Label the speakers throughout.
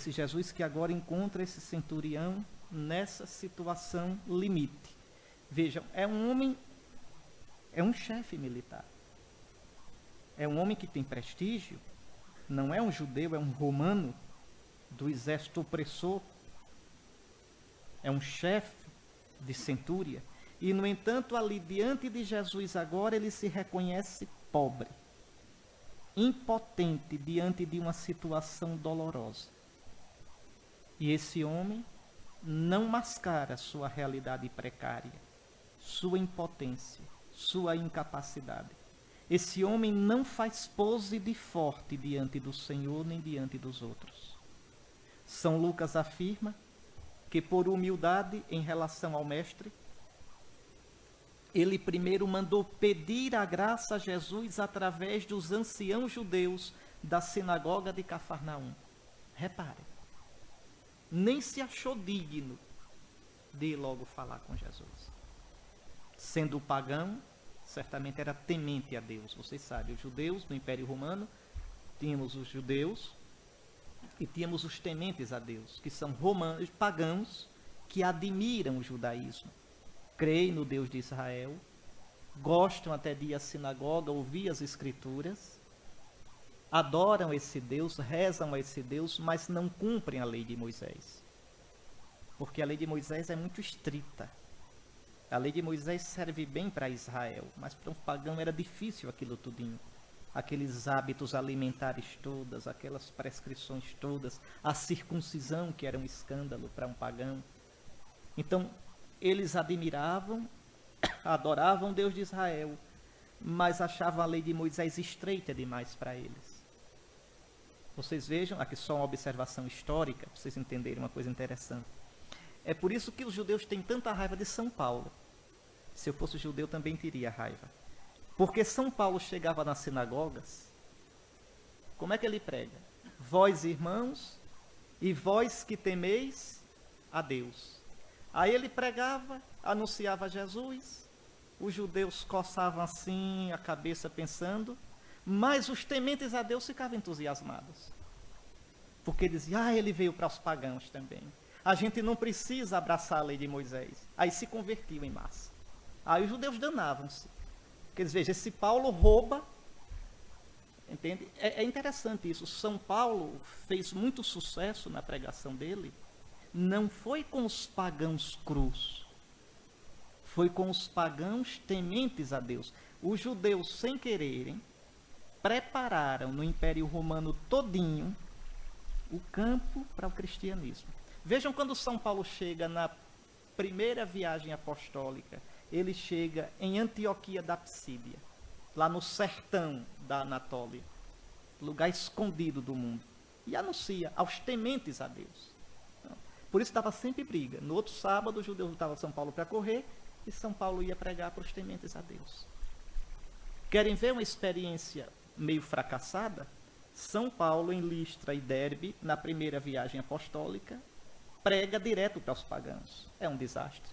Speaker 1: Esse Jesus que agora encontra esse centurião nessa situação limite. Vejam, é um homem, é um chefe militar. É um homem que tem prestígio, não é um judeu, é um romano do exército opressor. É um chefe de centúria. E, no entanto, ali diante de Jesus, agora ele se reconhece pobre, impotente diante de uma situação dolorosa. E esse homem não mascara sua realidade precária, sua impotência, sua incapacidade. Esse homem não faz pose de forte diante do Senhor nem diante dos outros. São Lucas afirma que, por humildade em relação ao Mestre, ele primeiro mandou pedir a graça a Jesus através dos anciãos judeus da sinagoga de Cafarnaum. Repare, nem se achou digno de logo falar com Jesus. Sendo pagão, certamente era temente a Deus. Vocês sabem, os judeus no Império Romano, tínhamos os judeus e tínhamos os tementes a Deus, que são romanos, pagãos, que admiram o judaísmo creem no Deus de Israel, gostam até de ir à sinagoga, ouvir as escrituras, adoram esse Deus, rezam a esse Deus, mas não cumprem a lei de Moisés. Porque a lei de Moisés é muito estrita. A lei de Moisés serve bem para Israel, mas para um pagão era difícil aquilo tudinho. Aqueles hábitos alimentares todas, aquelas prescrições todas, a circuncisão que era um escândalo para um pagão. Então, eles admiravam, adoravam Deus de Israel, mas achavam a lei de Moisés estreita demais para eles. Vocês vejam, aqui só uma observação histórica, para vocês entenderem uma coisa interessante. É por isso que os judeus têm tanta raiva de São Paulo. Se eu fosse judeu, também teria raiva. Porque São Paulo chegava nas sinagogas, como é que ele prega? Vós, irmãos, e vós que temeis a Deus. Aí ele pregava, anunciava Jesus, os judeus coçavam assim a cabeça pensando, mas os tementes a Deus ficavam entusiasmados. Porque diziam, ah, ele veio para os pagãos também. A gente não precisa abraçar a lei de Moisés. Aí se convertiu em massa. Aí os judeus danavam-se. Porque eles vejam, esse Paulo rouba. Entende? É, é interessante isso. São Paulo fez muito sucesso na pregação dele não foi com os pagãos cruz, foi com os pagãos tementes a Deus. Os judeus, sem quererem, prepararam no Império Romano todinho o campo para o cristianismo. Vejam quando São Paulo chega na primeira viagem apostólica, ele chega em Antioquia da Psídia, lá no sertão da Anatólia, lugar escondido do mundo, e anuncia aos tementes a Deus. Por isso dava sempre briga. No outro sábado, o judeu voltava a São Paulo para correr e São Paulo ia pregar para os tementes a Deus. Querem ver uma experiência meio fracassada? São Paulo, em Listra e Derbe, na primeira viagem apostólica, prega direto para os pagãos. É um desastre.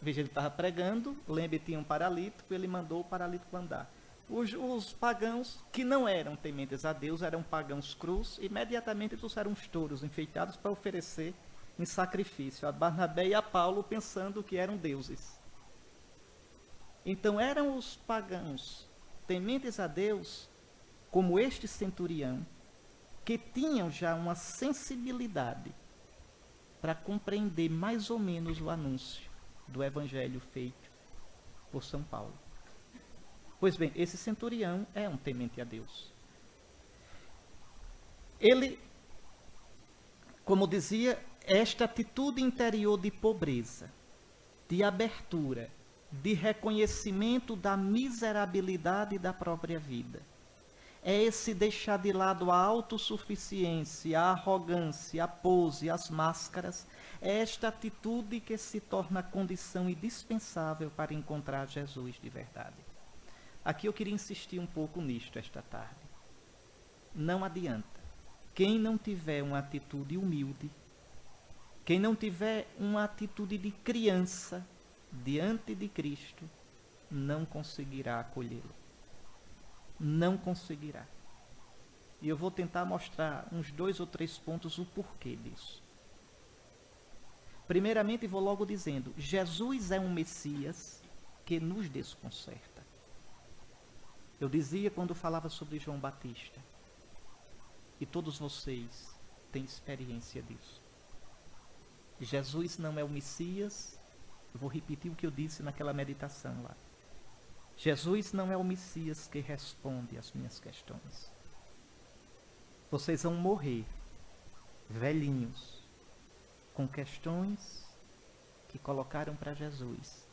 Speaker 1: Veja, ele estava pregando, lembre tinha um paralítico, ele mandou o paralítico andar. Os, os, pagãos, que não eram tementes a Deus, eram pagãos cruz, imediatamente trouxeram os touros enfeitados para oferecer em sacrifício a Barnabé e a Paulo pensando que eram deuses. Então eram os pagãos tementes a Deus, como este centurião, que tinham já uma sensibilidade para compreender mais ou menos o anúncio do evangelho feito por São Paulo. Pois bem, esse centurião é um temente a Deus. Ele, como dizia, esta atitude interior de pobreza, de abertura, de reconhecimento da miserabilidade da própria vida. É esse deixar de lado a autossuficiência, a arrogância, a pose, as máscaras. É esta atitude que se torna condição indispensável para encontrar Jesus de verdade. Aqui eu queria insistir um pouco nisto esta tarde. Não adianta. Quem não tiver uma atitude humilde, quem não tiver uma atitude de criança diante de Cristo, não conseguirá acolhê-lo. Não conseguirá. E eu vou tentar mostrar uns dois ou três pontos o porquê disso. Primeiramente, vou logo dizendo: Jesus é um Messias que nos desconcerta. Eu dizia quando falava sobre João Batista, e todos vocês têm experiência disso. Jesus não é o Messias, eu vou repetir o que eu disse naquela meditação lá. Jesus não é o Messias que responde às minhas questões. Vocês vão morrer velhinhos com questões que colocaram para Jesus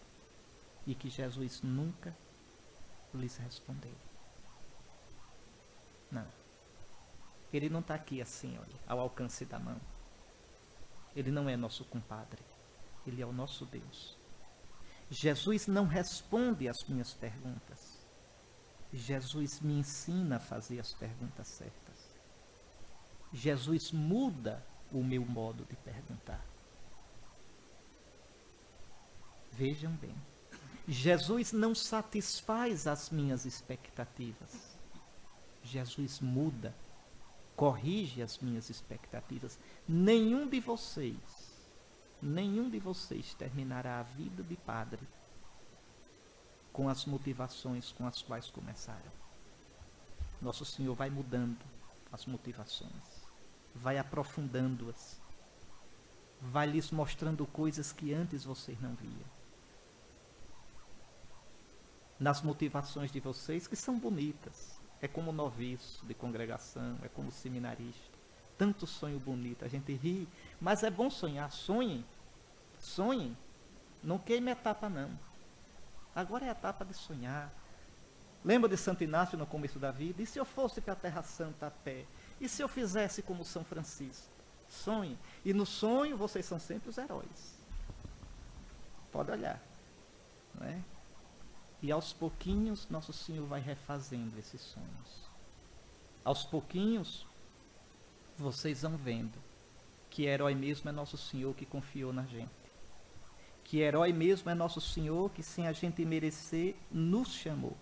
Speaker 1: e que Jesus nunca lhes respondeu. Não. Ele não está aqui assim, olha, ao alcance da mão. Ele não é nosso compadre. Ele é o nosso Deus. Jesus não responde às minhas perguntas. Jesus me ensina a fazer as perguntas certas. Jesus muda o meu modo de perguntar. Vejam bem. Jesus não satisfaz as minhas expectativas. Jesus muda, corrige as minhas expectativas. Nenhum de vocês, nenhum de vocês terminará a vida de padre com as motivações com as quais começaram. Nosso Senhor vai mudando as motivações, vai aprofundando-as, vai lhes mostrando coisas que antes vocês não viam nas motivações de vocês, que são bonitas. É como noviço de congregação, é como seminarista. Tanto sonho bonito, a gente ri, mas é bom sonhar. Sonhem, sonhem. Não queime etapa, não. Agora é a etapa de sonhar. Lembra de Santo Inácio no começo da vida? E se eu fosse para a Terra Santa a pé? E se eu fizesse como São Francisco? Sonhe. E no sonho vocês são sempre os heróis. Pode olhar. Não é? E aos pouquinhos, Nosso Senhor vai refazendo esses sonhos. Aos pouquinhos, vocês vão vendo que herói mesmo é Nosso Senhor que confiou na gente. Que herói mesmo é Nosso Senhor que, sem a gente merecer, nos chamou.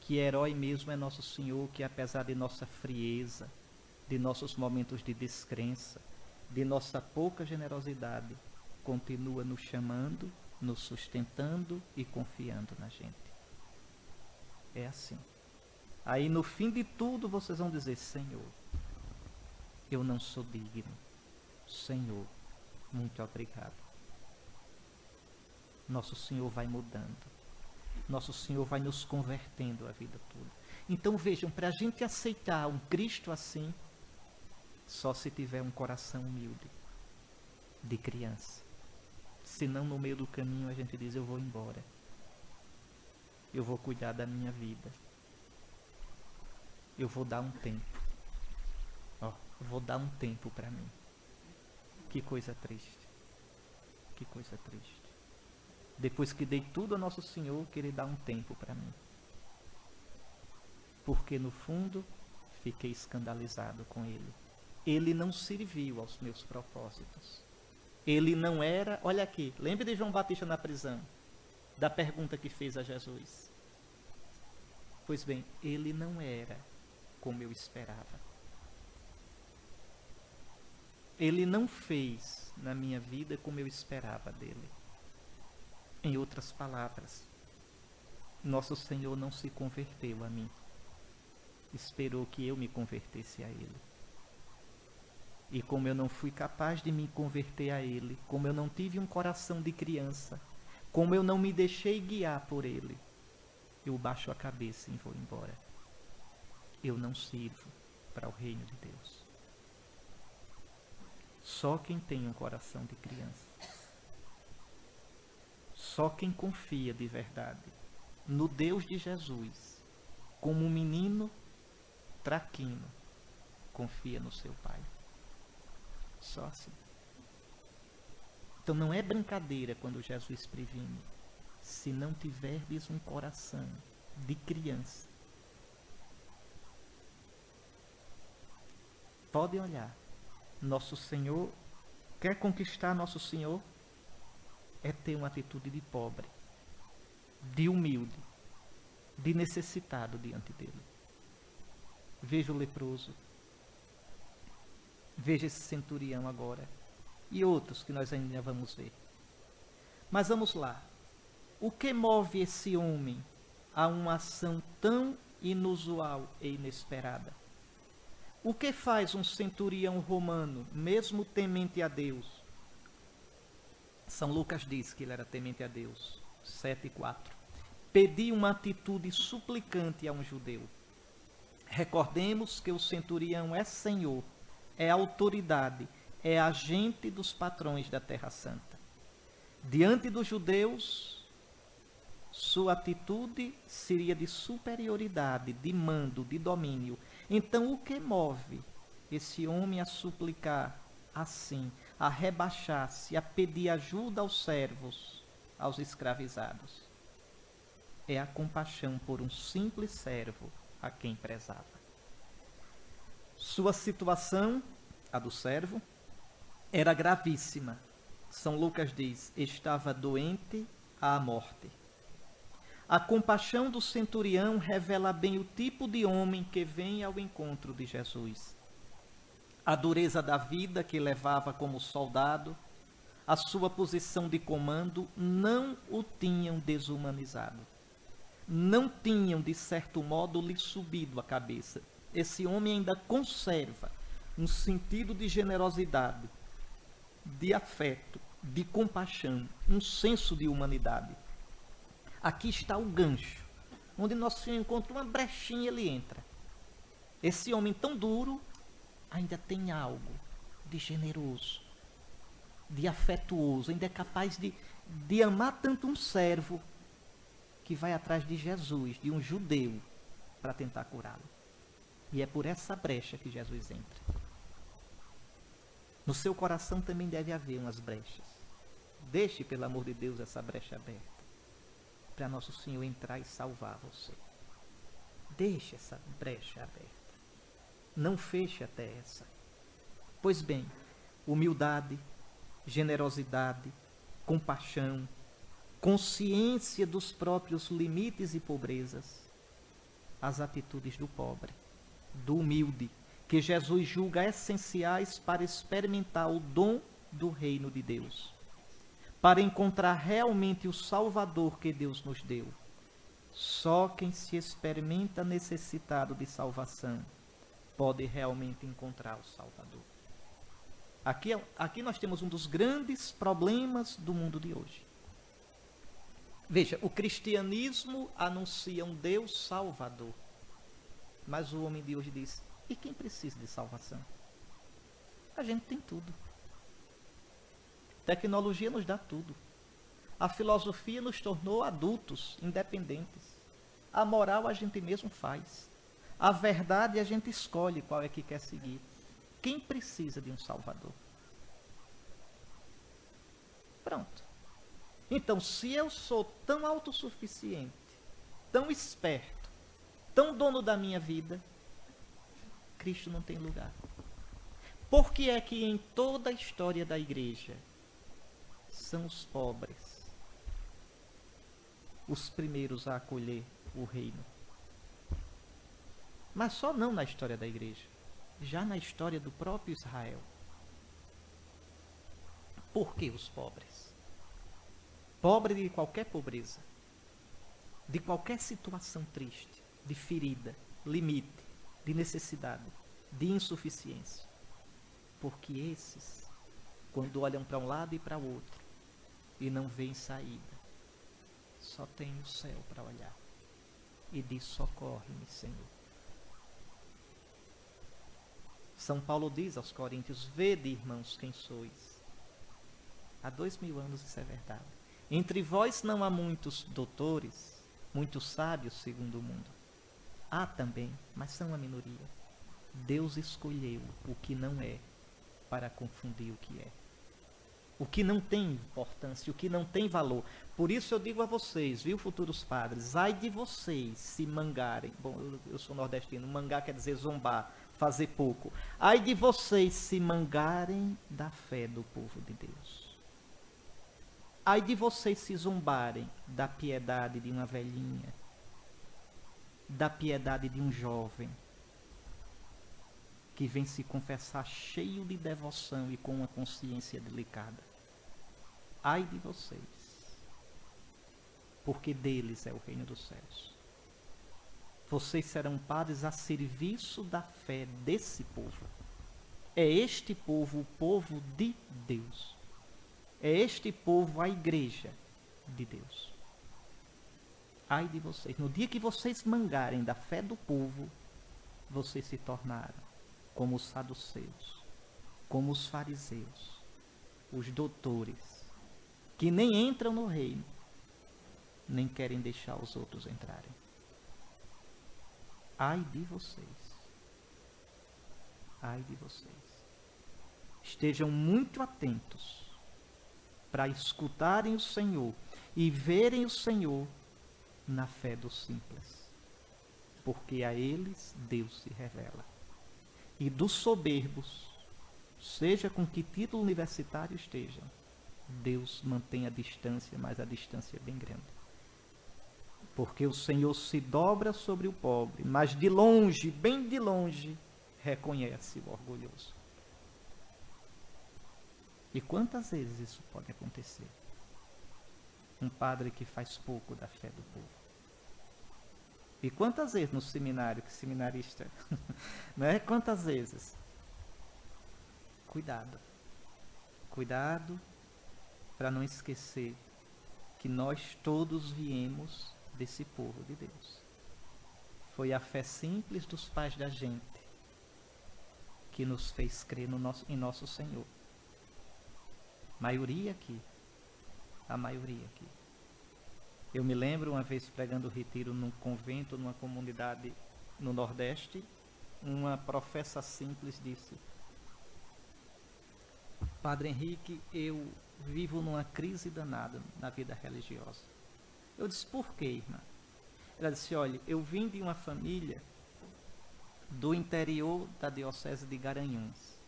Speaker 1: Que herói mesmo é Nosso Senhor que, apesar de nossa frieza, de nossos momentos de descrença, de nossa pouca generosidade, continua nos chamando nos sustentando e confiando na gente. É assim. Aí no fim de tudo vocês vão dizer: Senhor, eu não sou digno. Senhor, muito obrigado. Nosso Senhor vai mudando. Nosso Senhor vai nos convertendo a vida toda. Então vejam, para a gente aceitar um Cristo assim, só se tiver um coração humilde, de criança senão no meio do caminho a gente diz: Eu vou embora. Eu vou cuidar da minha vida. Eu vou dar um tempo. Vou dar um tempo para mim. Que coisa triste. Que coisa triste. Depois que dei tudo a Nosso Senhor, querer dar um tempo para mim. Porque no fundo fiquei escandalizado com ele. Ele não serviu aos meus propósitos. Ele não era. Olha aqui, lembre de João Batista na prisão, da pergunta que fez a Jesus. Pois bem, ele não era como eu esperava. Ele não fez na minha vida como eu esperava dele. Em outras palavras, nosso Senhor não se converteu a mim. Esperou que eu me convertesse a ele. E como eu não fui capaz de me converter a Ele, como eu não tive um coração de criança, como eu não me deixei guiar por Ele, eu baixo a cabeça e vou embora. Eu não sirvo para o reino de Deus. Só quem tem um coração de criança, só quem confia de verdade no Deus de Jesus, como um menino traquino, confia no seu Pai. Só assim. Então não é brincadeira quando Jesus previne. Se não tiverdes um coração de criança. Podem olhar. Nosso Senhor quer conquistar nosso Senhor é ter uma atitude de pobre, de humilde, de necessitado diante dele. Veja o leproso. Veja esse centurião agora. E outros que nós ainda vamos ver. Mas vamos lá. O que move esse homem a uma ação tão inusual e inesperada? O que faz um centurião romano, mesmo temente a Deus? São Lucas diz que ele era temente a Deus. 7 e 4. Pedir uma atitude suplicante a um judeu. Recordemos que o centurião é senhor, é autoridade, é agente dos patrões da Terra Santa. Diante dos judeus, sua atitude seria de superioridade, de mando, de domínio. Então, o que move esse homem a suplicar assim, a rebaixar-se, a pedir ajuda aos servos, aos escravizados? É a compaixão por um simples servo a quem prezava. Sua situação, a do servo, era gravíssima. São Lucas diz: estava doente à morte. A compaixão do centurião revela bem o tipo de homem que vem ao encontro de Jesus. A dureza da vida que levava como soldado, a sua posição de comando não o tinham desumanizado não tinham, de certo modo, lhe subido a cabeça. Esse homem ainda conserva um sentido de generosidade, de afeto, de compaixão, um senso de humanidade. Aqui está o gancho, onde nosso Senhor encontra uma brechinha ele entra. Esse homem tão duro ainda tem algo de generoso, de afetuoso, ainda é capaz de, de amar tanto um servo que vai atrás de Jesus, de um judeu, para tentar curá-lo. E é por essa brecha que Jesus entra. No seu coração também deve haver umas brechas. Deixe, pelo amor de Deus, essa brecha aberta. Para nosso Senhor entrar e salvar você. Deixe essa brecha aberta. Não feche até essa. Pois bem, humildade, generosidade, compaixão, consciência dos próprios limites e pobrezas, as atitudes do pobre, do humilde, que Jesus julga essenciais para experimentar o dom do reino de Deus, para encontrar realmente o Salvador que Deus nos deu. Só quem se experimenta necessitado de salvação pode realmente encontrar o Salvador. Aqui, aqui nós temos um dos grandes problemas do mundo de hoje. Veja, o cristianismo anuncia um Deus salvador. Mas o homem de hoje diz: e quem precisa de salvação? A gente tem tudo. Tecnologia nos dá tudo. A filosofia nos tornou adultos, independentes. A moral a gente mesmo faz. A verdade a gente escolhe qual é que quer seguir. Quem precisa de um Salvador? Pronto. Então, se eu sou tão autossuficiente, tão esperto, tão dono da minha vida, Cristo não tem lugar. Por que é que em toda a história da igreja são os pobres os primeiros a acolher o reino? Mas só não na história da igreja, já na história do próprio Israel. Por que os pobres? pobre de qualquer pobreza, de qualquer situação triste, de ferida, limite, de necessidade, de insuficiência. Porque esses, quando olham para um lado e para o outro e não veem saída, só tem o céu para olhar e diz: socorre-me, Senhor. São Paulo diz aos Coríntios: Vede, irmãos, quem sois. Há dois mil anos isso é verdade. Entre vós não há muitos doutores, muitos sábios segundo o mundo. Há também, mas são a minoria. Deus escolheu o que não é para confundir o que é. O que não tem importância, o que não tem valor. Por isso eu digo a vocês, viu, futuros padres, ai de vocês se mangarem. Bom, eu, sou nordestino, mangar quer dizer zombar, fazer pouco. Ai de vocês se mangarem da fé do povo de Deus. Ai de vocês se zombarem da piedade de uma velhinha, da piedade de um jovem, que vem se confessar cheio de devoção e com uma consciência delicada. Ai de vocês, porque deles é o reino dos céus. Vocês serão padres a serviço da fé desse povo. É este povo o povo de Deus. É este povo a igreja de Deus. Ai de vocês, no dia que vocês mangarem da fé do povo, vocês se tornaram como os saduceus, como os fariseus, os doutores, que nem entram no reino, nem querem deixar os outros entrarem. Ai de vocês. Ai de vocês. Estejam muito atentos para escutarem o Senhor e verem o Senhor na fé dos simples. Porque a eles Deus se revela. E dos soberbos, seja com que título universitário estejam, Deus mantém a distância, mas a distância é bem grande. Porque o Senhor se dobra sobre o pobre, mas de longe, bem de longe, reconhece o orgulhoso. E quantas vezes isso pode acontecer? Um padre que faz pouco da fé do povo. E quantas vezes no seminário, que seminarista, né? Quantas vezes? Cuidado. Cuidado para não esquecer que nós todos viemos desse povo de Deus. Foi a fé simples dos pais da gente que nos fez crer no nosso, em nosso Senhor. Maioria aqui. A maioria aqui. Eu me lembro uma vez pregando retiro num convento, numa comunidade no Nordeste, uma professa simples disse: Padre Henrique, eu vivo numa crise danada na vida religiosa. Eu disse: Por quê, irmã? Ela disse: Olha, eu vim de uma família do interior da Diocese de Garanhuns.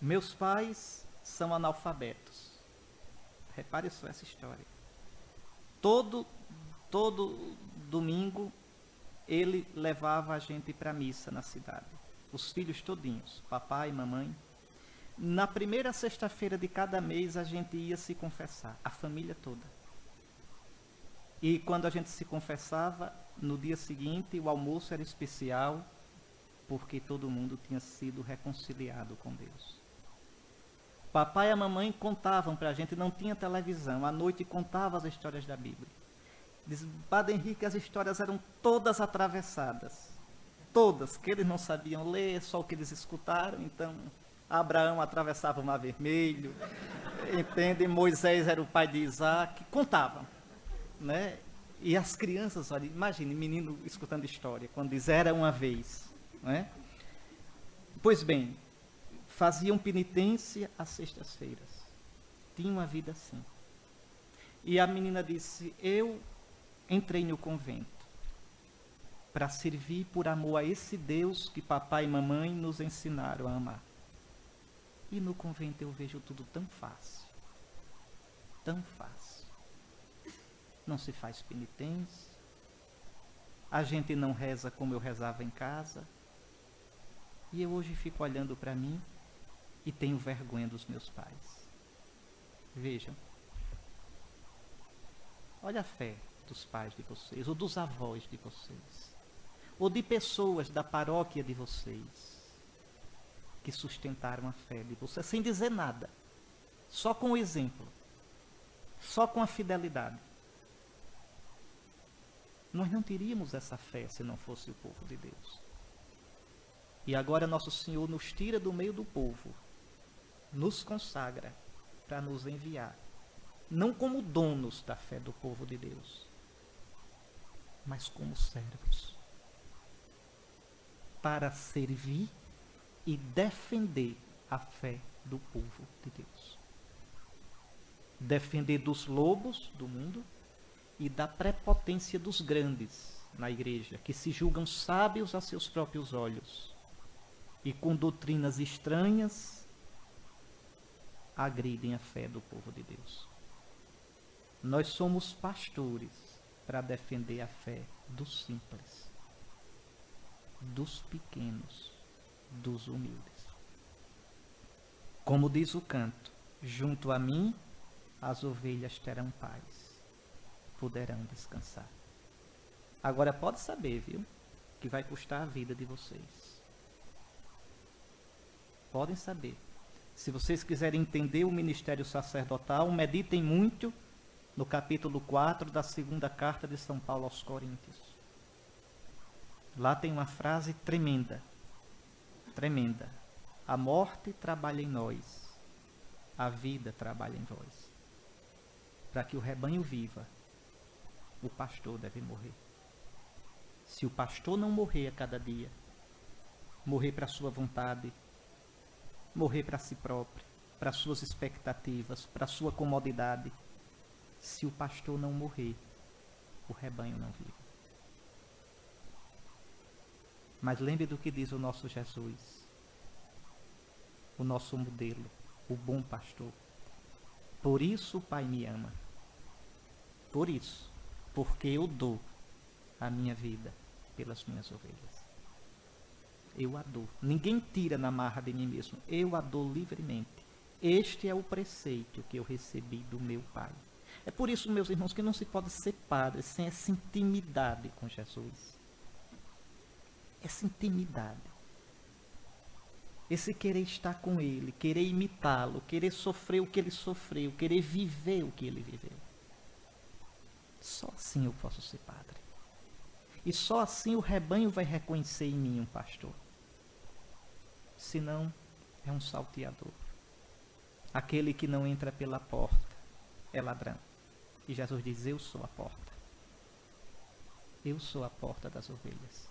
Speaker 1: Meus pais são analfabetos. Repare só essa história. Todo, todo domingo ele levava a gente para a missa na cidade. Os filhos todinhos, papai, mamãe. Na primeira sexta-feira de cada mês a gente ia se confessar, a família toda. E quando a gente se confessava, no dia seguinte o almoço era especial, porque todo mundo tinha sido reconciliado com Deus. Papai e a mamãe contavam para a gente, não tinha televisão, à noite contava as histórias da Bíblia. Diz Padre Henrique, as histórias eram todas atravessadas. Todas, que eles não sabiam ler, só o que eles escutaram. Então, Abraão atravessava o Mar Vermelho, entende? Moisés era o pai de Isaac. Contavam, né? E as crianças, olha, imagine, menino escutando história, quando diz era uma vez, né? Pois bem, faziam penitência às sextas-feiras. Tinham uma vida assim. E a menina disse: Eu entrei no convento para servir por amor a esse Deus que papai e mamãe nos ensinaram a amar. E no convento eu vejo tudo tão fácil. Tão fácil. Não se faz penitência. A gente não reza como eu rezava em casa. E eu hoje fico olhando para mim e tenho vergonha dos meus pais. Vejam. Olha a fé dos pais de vocês, ou dos avós de vocês, ou de pessoas da paróquia de vocês, que sustentaram a fé de vocês, sem dizer nada, só com o exemplo, só com a fidelidade. Nós não teríamos essa fé se não fosse o povo de Deus. E agora Nosso Senhor nos tira do meio do povo nos consagra para nos enviar, não como donos da fé do povo de Deus, mas como servos, para servir e defender a fé do povo de Deus. Defender dos lobos do mundo e da prepotência dos grandes na igreja, que se julgam sábios a seus próprios olhos e com doutrinas estranhas agridem a fé do povo de Deus. Nós somos pastores para defender a fé dos simples, dos pequenos, dos humildes. Como diz o canto, junto a mim as ovelhas terão paz, poderão descansar. Agora pode saber, viu, que vai custar a vida de vocês. Podem saber. Se vocês quiserem entender o ministério sacerdotal, meditem muito no capítulo 4 da segunda carta de São Paulo aos Coríntios. Lá tem uma frase tremenda. Tremenda. A morte trabalha em nós, a vida trabalha em vós. Para que o rebanho viva, o pastor deve morrer. Se o pastor não morrer a cada dia, morrer para sua vontade, morrer para si próprio, para suas expectativas, para sua comodidade. Se o pastor não morrer, o rebanho não vive. Mas lembre do que diz o nosso Jesus, o nosso modelo, o bom pastor. Por isso o Pai me ama. Por isso, porque eu dou a minha vida pelas minhas ovelhas eu a dou. Ninguém tira na marra de mim mesmo, eu a dou livremente. Este é o preceito que eu recebi do meu Pai. É por isso, meus irmãos, que não se pode ser padre sem essa intimidade com Jesus. Essa intimidade. Esse querer estar com Ele, querer imitá-lo, querer sofrer o que Ele sofreu, querer viver o que Ele viveu. Só assim eu posso ser padre. E só assim o rebanho vai reconhecer em mim um pastor senão é um salteador. Aquele que não entra pela porta é ladrão. E Jesus diz: Eu sou a porta. Eu sou a porta das ovelhas.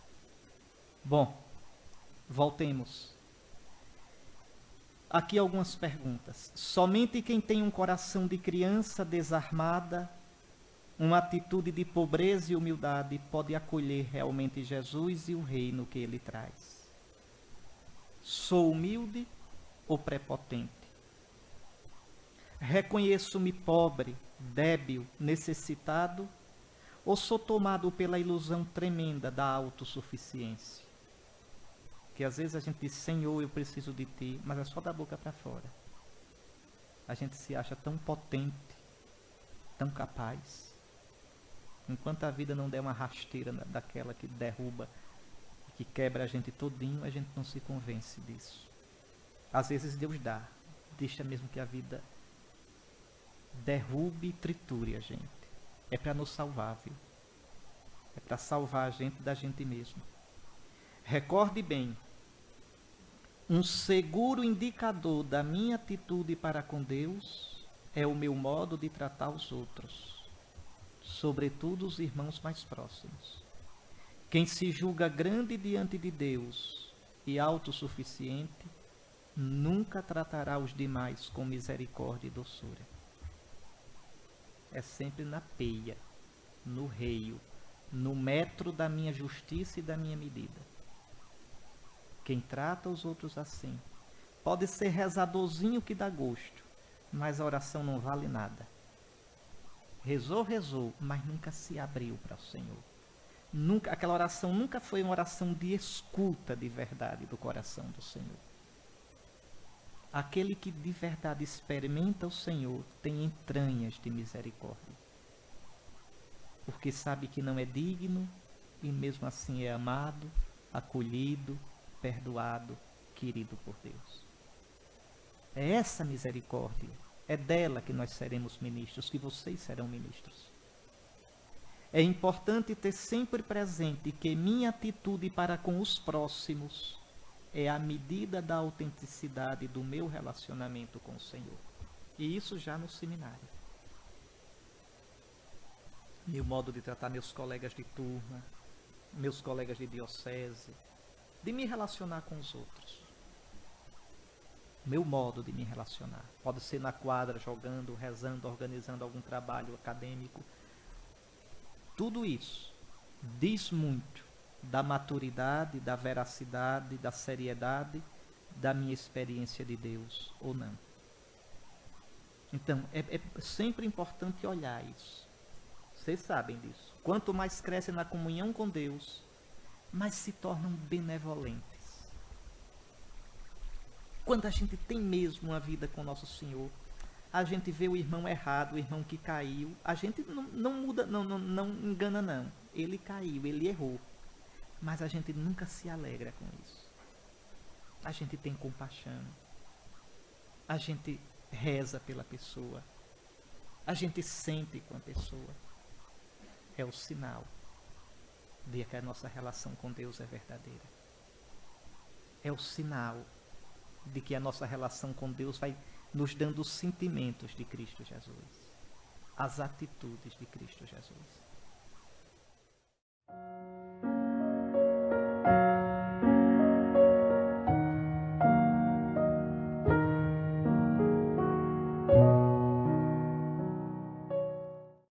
Speaker 1: Bom, voltemos. Aqui algumas perguntas. Somente quem tem um coração de criança desarmada, uma atitude de pobreza e humildade, pode acolher realmente Jesus e o reino que ele traz. Sou humilde ou prepotente? Reconheço-me pobre, débil, necessitado? Ou sou tomado pela ilusão tremenda da autossuficiência? Que às vezes a gente diz, Senhor, eu preciso de ti, mas é só da boca para fora. A gente se acha tão potente, tão capaz. Enquanto a vida não der uma rasteira daquela que derruba que quebra a gente todinho, a gente não se convence disso. Às vezes Deus dá, deixa mesmo que a vida derrube e triture a gente. É para nos salvar, viu? É para salvar a gente da gente mesmo. Recorde bem, um seguro indicador da minha atitude para com Deus é o meu modo de tratar os outros, sobretudo os irmãos mais próximos. Quem se julga grande diante de Deus e autossuficiente, nunca tratará os demais com misericórdia e doçura. É sempre na peia, no reio, no metro da minha justiça e da minha medida. Quem trata os outros assim, pode ser rezadorzinho que dá gosto, mas a oração não vale nada. Rezou, rezou, mas nunca se abriu para o Senhor. Nunca, aquela oração nunca foi uma oração de escuta de verdade do coração do Senhor. Aquele que de verdade experimenta o Senhor tem entranhas de misericórdia. Porque sabe que não é digno e mesmo assim é amado, acolhido, perdoado, querido por Deus. É essa misericórdia, é dela que nós seremos ministros, que vocês serão ministros. É importante ter sempre presente que minha atitude para com os próximos é a medida da autenticidade do meu relacionamento com o Senhor. E isso já no seminário. Meu modo de tratar meus colegas de turma, meus colegas de diocese, de me relacionar com os outros. Meu modo de me relacionar. Pode ser na quadra, jogando, rezando, organizando algum trabalho acadêmico tudo isso diz muito da maturidade, da veracidade, da seriedade da minha experiência de Deus ou não. Então, é, é sempre importante olhar isso. Vocês sabem disso. Quanto mais crescem na comunhão com Deus, mais se tornam benevolentes. quando a gente tem mesmo uma vida com nosso Senhor, a gente vê o irmão errado, o irmão que caiu, a gente não, não muda, não, não, não engana não. Ele caiu, ele errou. Mas a gente nunca se alegra com isso. A gente tem compaixão. A gente reza pela pessoa. A gente sente com a pessoa. É o sinal de que a nossa relação com Deus é verdadeira. É o sinal de que a nossa relação com Deus vai nos dando os sentimentos de Cristo Jesus, as atitudes de Cristo Jesus.